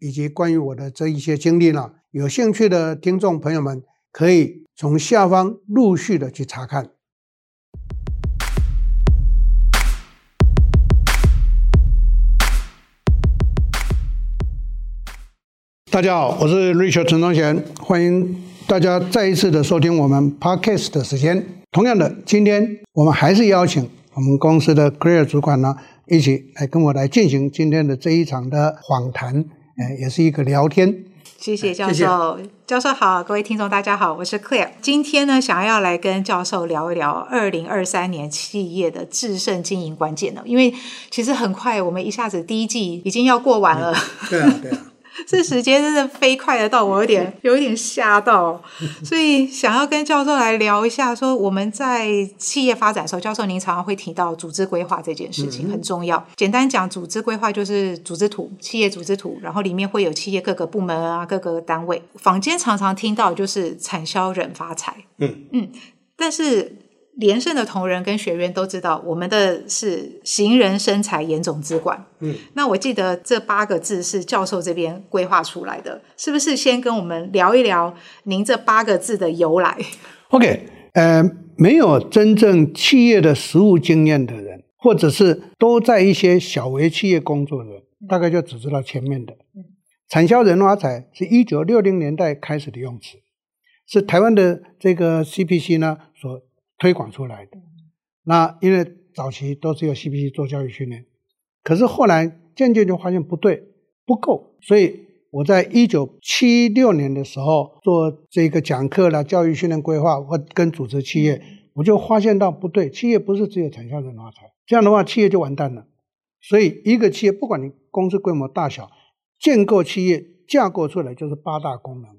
以及关于我的这一些经历呢，有兴趣的听众朋友们可以从下方陆续的去查看。大家好，我是 Richard 陈忠贤，欢迎大家再一次的收听我们 Podcast 的时间。同样的，今天我们还是邀请。我们公司的 Clear 主管呢，一起来跟我来进行今天的这一场的访谈，呃，也是一个聊天。谢谢教授，谢谢。教授好，各位听众大家好，我是 Claire。今天呢，想要来跟教授聊一聊二零二三年企业的制胜经营关键呢，因为其实很快我们一下子第一季已经要过完了。嗯、对啊，对啊。这时间真的飞快的到我有点有一点吓到，所以想要跟教授来聊一下，说我们在企业发展的时候，教授您常常会提到组织规划这件事情很重要。简单讲，组织规划就是组织图，企业组织图，然后里面会有企业各个部门啊、各个单位。坊间常常听到就是产销人发财，嗯嗯，但是。连胜的同仁跟学员都知道，我们的是行人身材严总资管。嗯，那我记得这八个字是教授这边规划出来的，是不是？先跟我们聊一聊您这八个字的由来。OK，呃，没有真正企业的实务经验的人，或者是都在一些小微企业工作的人，大概就只知道前面的。嗯，产销人发财是一九六零年代开始的用词，是台湾的这个 CPC 呢所。推广出来的，那因为早期都是由 CPC 做教育训练，可是后来渐渐就发现不对，不够，所以我在一九七六年的时候做这个讲课啦、教育训练规划我跟组织企业，我就发现到不对，企业不是只有产销人发财，这样的话企业就完蛋了。所以一个企业不管你公司规模大小，建构企业架构出来就是八大功能。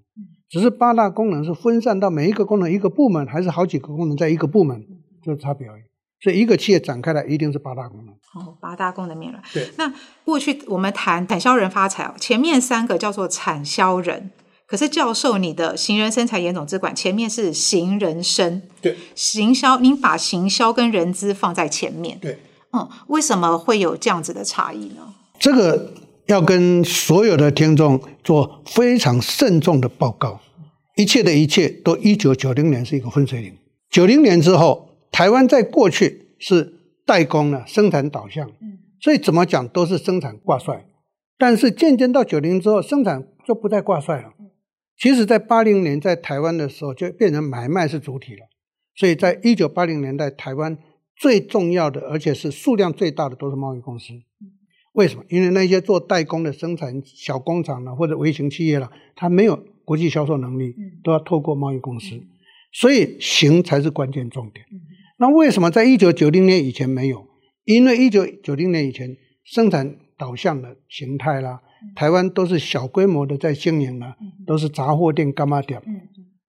只是八大功能是分散到每一个功能一个部门，还是好几个功能在一个部门，就是差别而已。所以一个企业展开来一定是八大功能。哦，八大功能面了。对。那过去我们谈产销人发财，前面三个叫做产销人，可是教授你的行人生财严总资管前面是行人生。对。行销，您把行销跟人资放在前面。对。嗯，为什么会有这样子的差异呢？这个。要跟所有的听众做非常慎重的报告，一切的一切都一九九零年是一个分水岭。九零年之后，台湾在过去是代工了，生产导向，所以怎么讲都是生产挂帅。但是渐渐到九零之后，生产就不再挂帅了。其实，在八零年在台湾的时候，就变成买卖是主体了。所以在一九八零年代，台湾最重要的，而且是数量最大的，都是贸易公司。为什么？因为那些做代工的生产小工厂呢，或者微型企业了，它没有国际销售能力，都要透过贸易公司，所以行才是关键重点。那为什么在一九九零年以前没有？因为一九九零年以前生产导向的形态啦，台湾都是小规模的在经营啦，都是杂货店、柑仔店。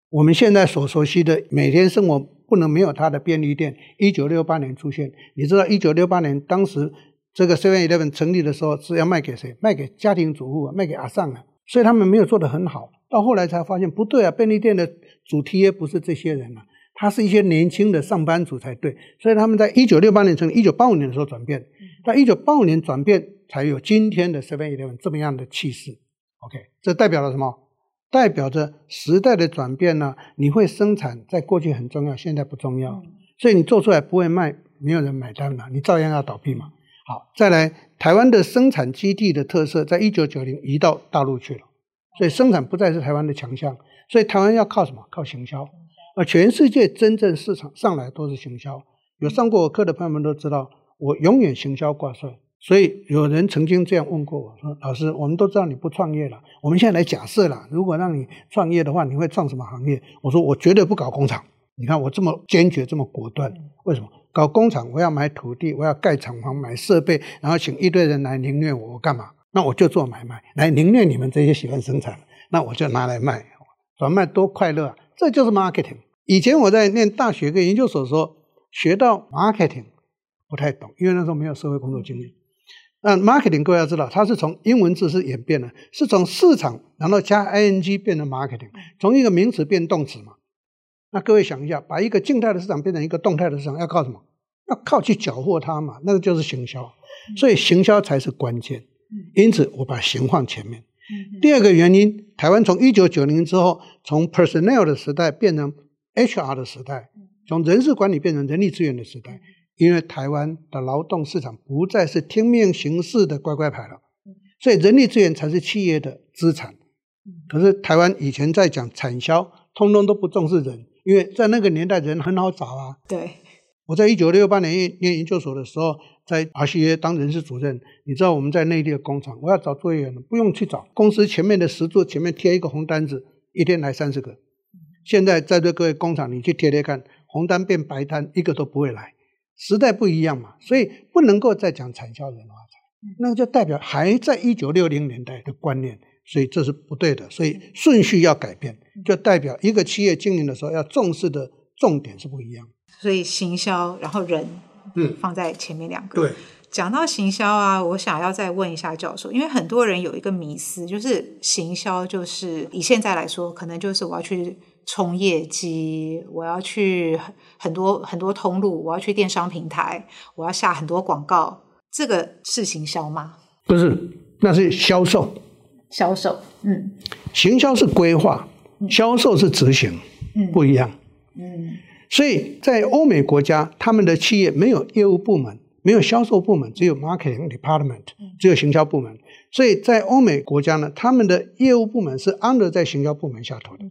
我们现在所熟悉的每天生活不能没有它的便利店，一九六八年出现。你知道一九六八年当时。这个 Seven Eleven 成立的时候是要卖给谁？卖给家庭主妇啊，卖给阿尚啊，所以他们没有做得很好。到后来才发现不对啊，便利店的主 TA 不是这些人啊，他是一些年轻的上班族才对。所以他们在一九六八年成立，一九八五年的时候转变，到一九八五年转变才有今天的 Seven Eleven 这么样的气势。OK，这代表了什么？代表着时代的转变呢？你会生产，在过去很重要，现在不重要，所以你做出来不会卖，没有人买单了，你照样要倒闭嘛。好，再来，台湾的生产基地的特色，在一九九零移到大陆去了，所以生产不再是台湾的强项，所以台湾要靠什么？靠行销，而全世界真正市场上来都是行销。有上过我课的朋友们都知道，我永远行销挂帅。所以有人曾经这样问过我说：“老师，我们都知道你不创业了，我们现在来假设了，如果让你创业的话，你会创什么行业？”我说：“我绝对不搞工厂。”你看我这么坚决，这么果断，为什么？搞工厂，我要买土地，我要盖厂房，买设备，然后请一堆人来凌虐我，我干嘛？那我就做买卖，来凌虐你们这些喜欢生产，那我就拿来卖，转卖多快乐啊！这就是 marketing。以前我在念大学跟研究所的时候，学到 marketing 不太懂，因为那时候没有社会工作经验。那 marketing 各位要知道，它是从英文字是演变的，是从市场然后加 ing 变成 marketing，从一个名词变动词嘛。那各位想一下，把一个静态的市场变成一个动态的市场，要靠什么？要靠去缴获它嘛，那个就是行销。所以行销才是关键。因此，我把行放前面。第二个原因，台湾从一九九零之后，从 personnel 的时代变成 HR 的时代，从人事管理变成人力资源的时代。因为台湾的劳动市场不再是听命行事的乖乖牌了，所以人力资源才是企业的资产。可是台湾以前在讲产销，通通都不重视人，因为在那个年代人很好找啊。对，我在一九六八年念研究所的时候，在 RCA 当人事主任，你知道我们在内地的工厂，我要找作业员，不用去找，公司前面的石柱前面贴一个红单子，一天来三十个。现在在座各位工厂，你去贴贴看，红单变白单，一个都不会来。时代不一样嘛，所以不能够再讲产销人化财，那就代表还在一九六零年代的观念，所以这是不对的。所以顺序要改变，就代表一个企业经营的时候要重视的重点是不一样。所以行销，然后人，嗯，放在前面两个。对，讲到行销啊，我想要再问一下教授，因为很多人有一个迷思，就是行销就是以现在来说，可能就是我要去。冲业绩，我要去很多很多通路，我要去电商平台，我要下很多广告，这个是行销吗？不是，那是销售。销售，嗯，行销是规划，销售是执行，嗯，不一样，嗯，所以在欧美国家，他们的企业没有业务部门，没有销售部门，只有 marketing department，只有行销部门。所以在欧美国家呢，他们的业务部门是 under 在行销部门下头的。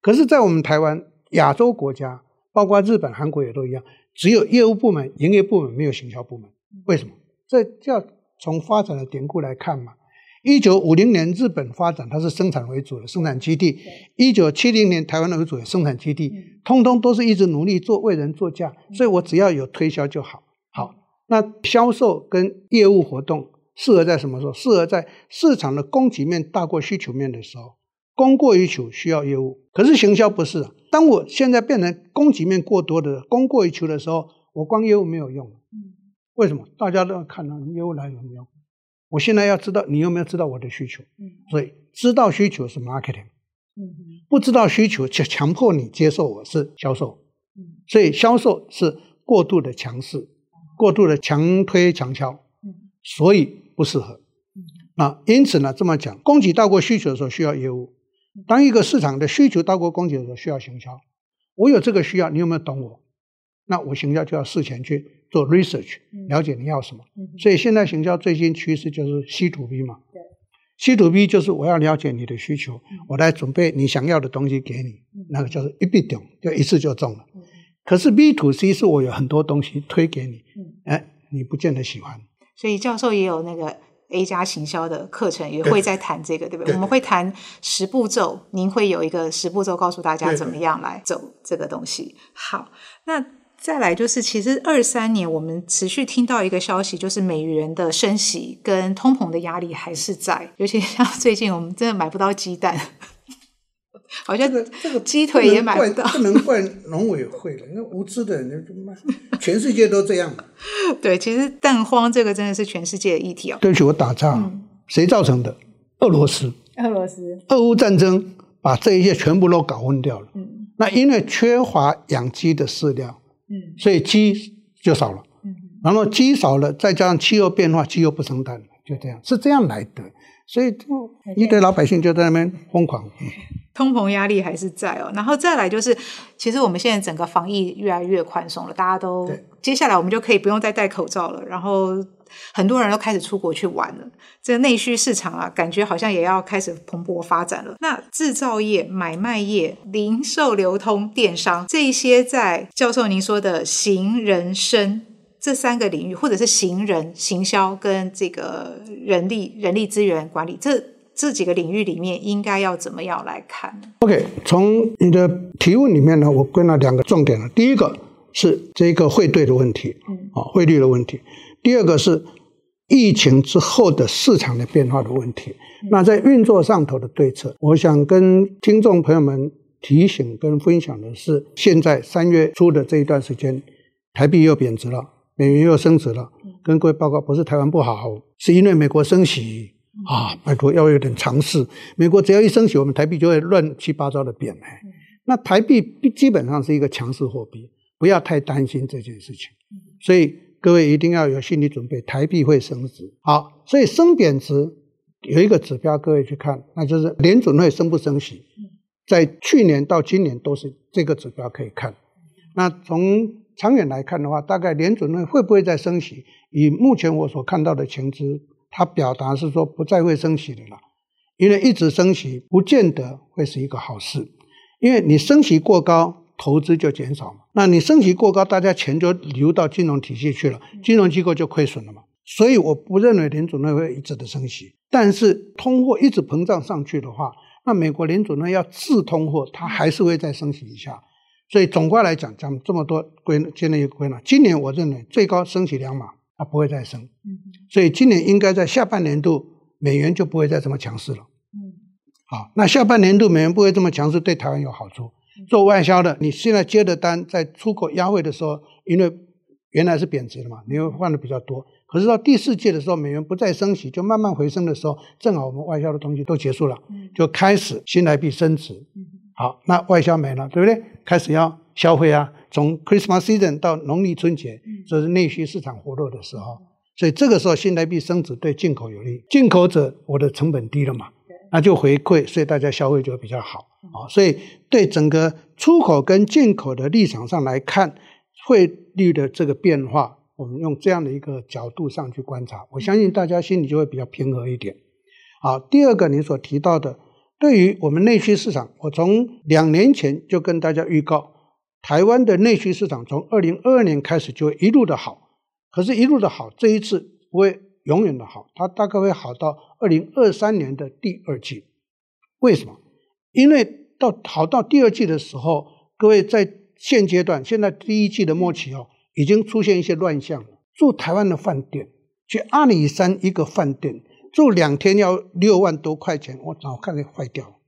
可是，在我们台湾、亚洲国家，包括日本、韩国也都一样，只有业务部门、营业部门，没有行销部门。为什么？这叫从发展的典故来看嘛。一九五零年，日本发展它是生产为主的生产基地；一九七零年，台湾为主的生产基地，通通都是一直努力做为人做嫁。所以我只要有推销就好。好，那销售跟业务活动适合在什么时候？适合在市场的供给面大过需求面的时候。供过于求需要业务，可是行销不是。当我现在变成供给面过多的供过于求的时候，我光业务没有用。为什么？大家都要看到业务来有没有用。我现在要知道你有没有知道我的需求。所以知道需求是 marketing。不知道需求就强迫你接受我是销售。所以销售是过度的强势，过度的强推强销，所以不适合。那因此呢，这么讲，供给大过需求的时候需要业务。当一个市场的需求大过供给的时候，需要行销。我有这个需要，你有没有懂我？那我行销就要事前去做 research，了解你要什么。所以现在行销最新趋势就是 C to B 嘛。C to B 就是我要了解你的需求，我来准备你想要的东西给你，那个叫做一笔中，就一次就中了。可是 B to C 是我有很多东西推给你，哎，你不见得喜欢。所以教授也有那个。A 加行销的课程也会在谈这个，对，对不对？我们会谈十步骤，您会有一个十步骤告诉大家怎么样来走这个东西。好，那再来就是，其实二三年我们持续听到一个消息，就是美元的升息跟通膨的压力还是在，尤其像最近我们真的买不到鸡蛋。好像这个这个鸡腿也买不到，不能怪农委会了，那无知的人就卖，全世界都这样。对，其实蛋荒这个真的是全世界的议题哦。对不起，我打岔，嗯、谁造成的？俄罗斯。俄罗斯。俄乌战争把这一切全部都搞混掉了。嗯。那因为缺乏养鸡的饲料，嗯，所以鸡就少了。嗯。然后鸡少了，再加上气候变化，鸡又不生蛋了，就这样，是这样来的。所以就一堆老百姓就在那边疯狂。嗯通膨压力还是在哦，然后再来就是，其实我们现在整个防疫越来越宽松了，大家都接下来我们就可以不用再戴口罩了，然后很多人都开始出国去玩了，这个内需市场啊，感觉好像也要开始蓬勃发展了。那制造业、买卖业、零售流通、电商这一些，在教授您说的行人生这三个领域，或者是行人、行销跟这个人力、人力资源管理这。这几个领域里面应该要怎么样来看？OK，从你的提问里面呢，我归纳两个重点了。第一个是这个汇兑的问题，嗯，啊，汇率的问题。第二个是疫情之后的市场的变化的问题。那在运作上头的对策，我想跟听众朋友们提醒跟分享的是，现在三月初的这一段时间，台币又贬值了，美元又升值了。跟各位报告，不是台湾不好，是因为美国升息啊，拜托要有点常识。美国只要一升息，我们台币就会乱七八糟的贬。那台币基本上是一个强势货币，不要太担心这件事情。所以各位一定要有心理准备，台币会升值。好，所以升贬值有一个指标，各位去看，那就是联准会升不升息。在去年到今年都是这个指标可以看。那从长远来看的话，大概联准会会不会再升息？以目前我所看到的情资，它表达是说不再会升息的了。因为一直升息不见得会是一个好事，因为你升息过高。投资就减少嘛，那你升息过高，大家钱就流到金融体系去了，金融机构就亏损了嘛。所以我不认为联准会会一直的升息，但是通货一直膨胀上去的话，那美国联准会要治通货，它还是会再升息一下。所以总括来讲，讲这么多归建立一个归纳，今年我认为最高升息两码，它不会再升。所以今年应该在下半年度美元就不会再这么强势了。好，那下半年度美元不会这么强势，对台湾有好处。做外销的，你现在接的单在出口压汇的时候，因为原来是贬值的嘛，你会换的比较多。可是到第四季的时候，美元不再升息，就慢慢回升的时候，正好我们外销的东西都结束了，就开始新台币升值。好，那外销没了，对不对？开始要消费啊，从 Christmas season 到农历春节，这是内需市场活络的时候，所以这个时候新台币升值对进口有利，进口者我的成本低了嘛。那就回馈，所以大家消费就会比较好啊。所以对整个出口跟进口的立场上来看，汇率的这个变化，我们用这样的一个角度上去观察，我相信大家心里就会比较平和一点。好，第二个你所提到的，对于我们内需市场，我从两年前就跟大家预告，台湾的内需市场从二零二二年开始就一路的好，可是，一路的好，这一次不会永远的好，它大概会好到。二零二三年的第二季，为什么？因为到好到第二季的时候，各位在现阶段，现在第一季的末期哦，已经出现一些乱象了。住台湾的饭店，去阿里山一个饭店住两天要六万多块钱，我早看着坏掉。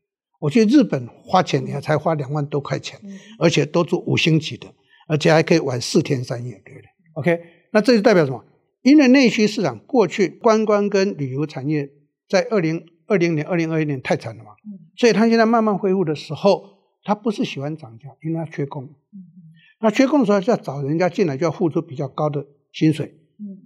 我去日本花钱也才花两万多块钱，而且都住五星级的，而且还可以玩四天三夜，对不对？OK，那这就代表什么？因为内需市场过去观光跟旅游产业。在二零二零年、二零二一年太惨了嘛，所以它现在慢慢恢复的时候，它不是喜欢涨价，因为它缺工。那缺工的时候，就要找人家进来，就要付出比较高的薪水。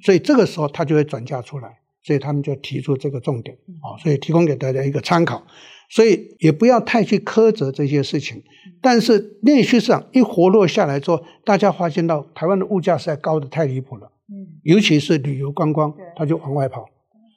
所以这个时候它就会转嫁出来，所以他们就提出这个重点啊，所以提供给大家一个参考。所以也不要太去苛责这些事情。但是内需市场一活络下来之后，大家发现到台湾的物价实在高得太离谱了，尤其是旅游观光，他就往外跑。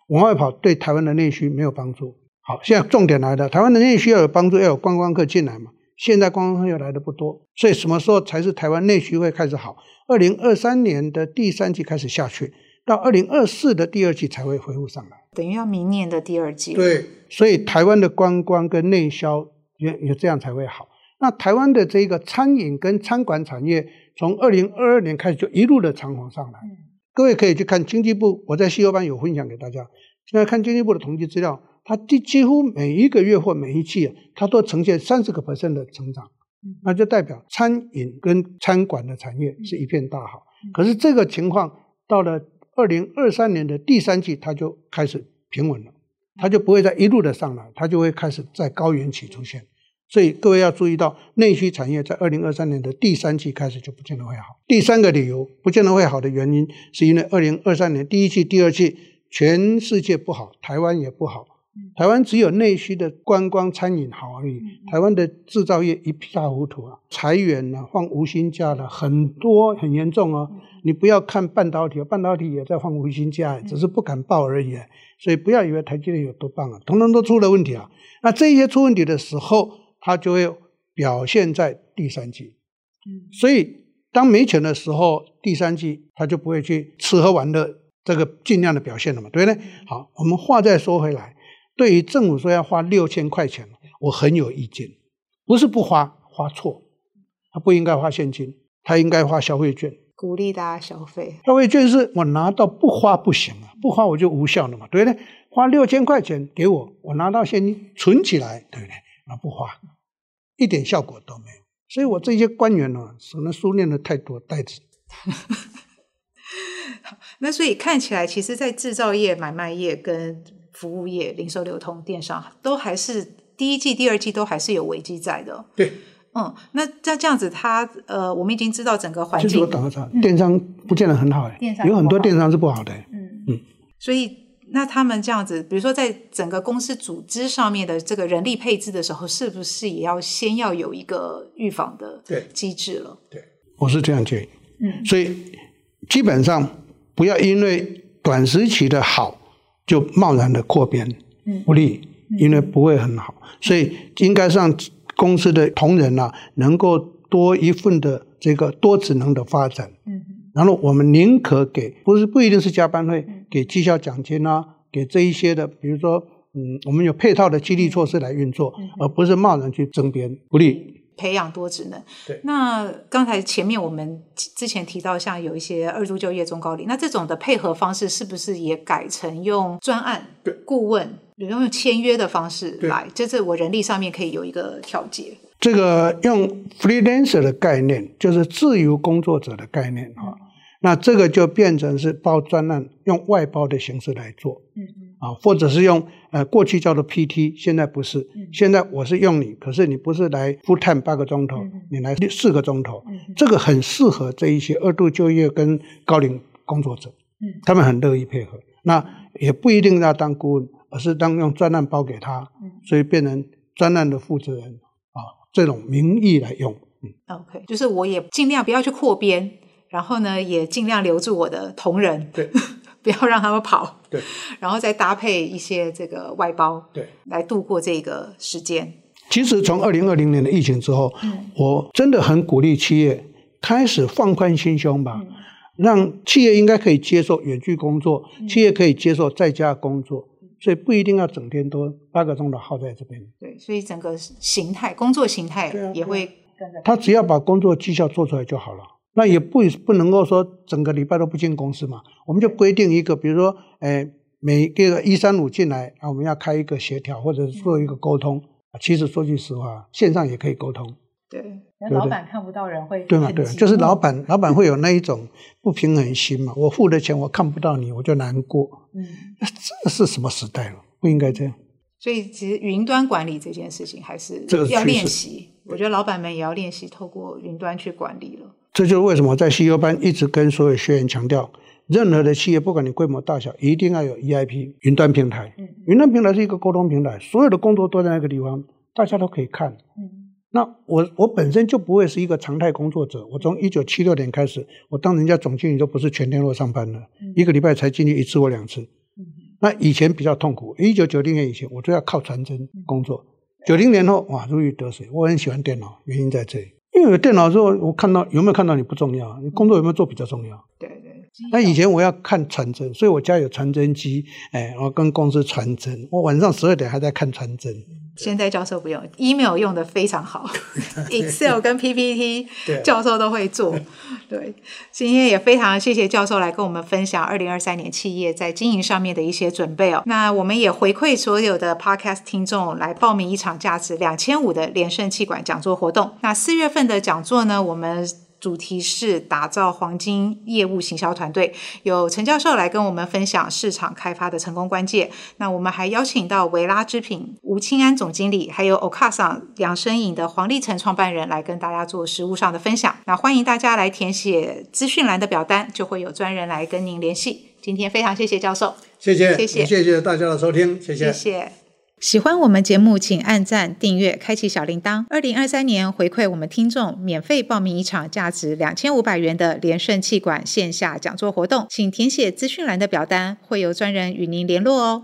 往外跑对台湾的内需没有帮助。好，现在重点来了，台湾的内需要有帮助，要有观光客进来嘛。现在观光客又来的不多，所以什么时候才是台湾内需会开始好？二零二三年的第三季开始下去，到二零二四的第二季才会恢复上来。等于要明年的第二季。对，所以台湾的观光跟内销也也这样才会好。那台湾的这个餐饮跟餐馆产业，从二零二二年开始就一路的长红上来。嗯各位可以去看经济部，我在西游班有分享给大家。现在看经济部的统计资料，它几几乎每一个月或每一季，它都呈现三十个 percent 的成长，那就代表餐饮跟餐馆的产业是一片大好。可是这个情况到了二零二三年的第三季，它就开始平稳了，它就不会再一路的上来，它就会开始在高原期出现。所以各位要注意到，内需产业在二零二三年的第三季开始就不见得会好。第三个理由不见得会好的原因，是因为二零二三年第一季、第二季全世界不好，台湾也不好。台湾只有内需的观光餐饮好而已。台湾的制造业一塌糊涂啊，裁员了，放无薪假了，很多很严重哦。你不要看半导体，半导体也在放无薪假，只是不敢报而已。所以不要以为台积电有多棒啊，统统都出了问题啊。那这些出问题的时候，它就会表现在第三季，所以当没钱的时候，第三季它就不会去吃喝玩乐，这个尽量的表现了嘛，对不对？好，我们话再说回来，对于政府说要花六千块钱，我很有意见，不是不花，花错，他不应该花现金，他应该花消费券。鼓励大家消费。消费券是我拿到不花不行啊，不花我就无效了嘛，对不对？花六千块钱给我，我拿到现金存起来，对不对？那不花，一点效果都没有。所以我这些官员呢，可能书念的太多，带子。那所以看起来，其实，在制造业、买卖业跟服务业、零售流通、电商，都还是第一季、第二季都还是有危机在的。对，嗯，那在这样子，它呃，我们已经知道整个环境。其实我打个岔，电商不见得很好哎，电商有很多电商是不好的。嗯嗯，所以那他们这样子，比如说在整个公司组织上面的这个人力配置的时候，是不是也要先要有一个预防的机制了？对，对，我是这样建议。嗯，所以基本上。不要因为短时期的好就贸然的扩编，不利，因为不会很好。所以应该让公司的同仁啊，能够多一份的这个多职能的发展。然后我们宁可给，不是不一定是加班费，给绩效奖金啊，给这一些的，比如说，嗯，我们有配套的激励措施来运作，而不是贸然去增编，不利。培养多职能。对，那刚才前面我们之前提到，像有一些二度就业中高龄，那这种的配合方式是不是也改成用专案、对顾问，比如用签约的方式来？就是我人力上面可以有一个调节。这个用 freelancer 的概念，就是自由工作者的概念啊。嗯那这个就变成是包专案，用外包的形式来做，嗯嗯，啊，或者是用呃过去叫做 PT，现在不是，嗯、现在我是用你，可是你不是来 full time 八个钟头，嗯、你来四个钟头，嗯、这个很适合这一些二度就业跟高龄工作者，嗯，他们很乐意配合。那也不一定要当顾问，而是当用专案包给他，嗯，所以变成专案的负责人啊，这种名义来用，嗯，OK，就是我也尽量不要去扩编。然后呢，也尽量留住我的同仁，对，不要让他们跑，对，然后再搭配一些这个外包，对，来度过这个时间。其实从二零二零年的疫情之后，嗯，我真的很鼓励企业开始放宽心胸吧，嗯，让企业应该可以接受远距工作，嗯，企业可以接受在家工作，所以不一定要整天都八个钟头耗在这边。对，所以整个形态，工作形态也会跟着。他只要把工作绩效做出来就好了。那也不不能够说整个礼拜都不进公司嘛，我们就规定一个，比如说，哎，每个一三五进来啊，我们要开一个协调或者是做一个沟通。其实说句实话，线上也可以沟通。对，那老板看不到人会对吗？对，就是老板，老板会有那一种不平衡心嘛。我付的钱我看不到你，我就难过。嗯，这是什么时代了？不应该这样。所以，其实云端管理这件事情还是要练习。我觉得老板们也要练习透过云端去管理了。这就是为什么在 CEO 班一直跟所有学员强调，任何的企业，不管你规模大小，一定要有 EIP 云端平台。嗯，云端平台是一个沟通平台，所有的工作都在那个地方，大家都可以看。嗯，那我我本身就不会是一个常态工作者。我从一九七六年开始，我当人家总经理都不是全天候上班了，嗯，一个礼拜才进去一次或两次。嗯，那以前比较痛苦。一九九零年以前，我都要靠传真工作。九零年后，哇，如鱼得水。我很喜欢电脑，原因在这里。因为有电脑之后，我看到有没有看到你不重要，你工作有没有做比较重要。那以前我要看传真，所以我家有传真机，哎，我跟公司传真，我晚上十二点还在看传真。现在教授不用，email 用的非常好，Excel 跟 PPT 教授都会做。对，今天也非常谢谢教授来跟我们分享二零二三年企业在经营上面的一些准备哦。那我们也回馈所有的 Podcast 听众来报名一场价值两千五的连胜气管讲座活动。那四月份的讲座呢，我们。主题是打造黄金业务行销团队，有陈教授来跟我们分享市场开发的成功关键。那我们还邀请到维拉之品吴清安总经理，还有 Okasa 养生饮的黄立成创办人来跟大家做实务上的分享。那欢迎大家来填写资讯栏的表单，就会有专人来跟您联系。今天非常谢谢教授，谢谢，谢谢，谢谢大家的收听，谢谢，谢谢。喜欢我们节目，请按赞、订阅、开启小铃铛。二零二三年回馈我们听众，免费报名一场价值两千五百元的连胜气管线下讲座活动，请填写资讯栏的表单，会有专人与您联络哦。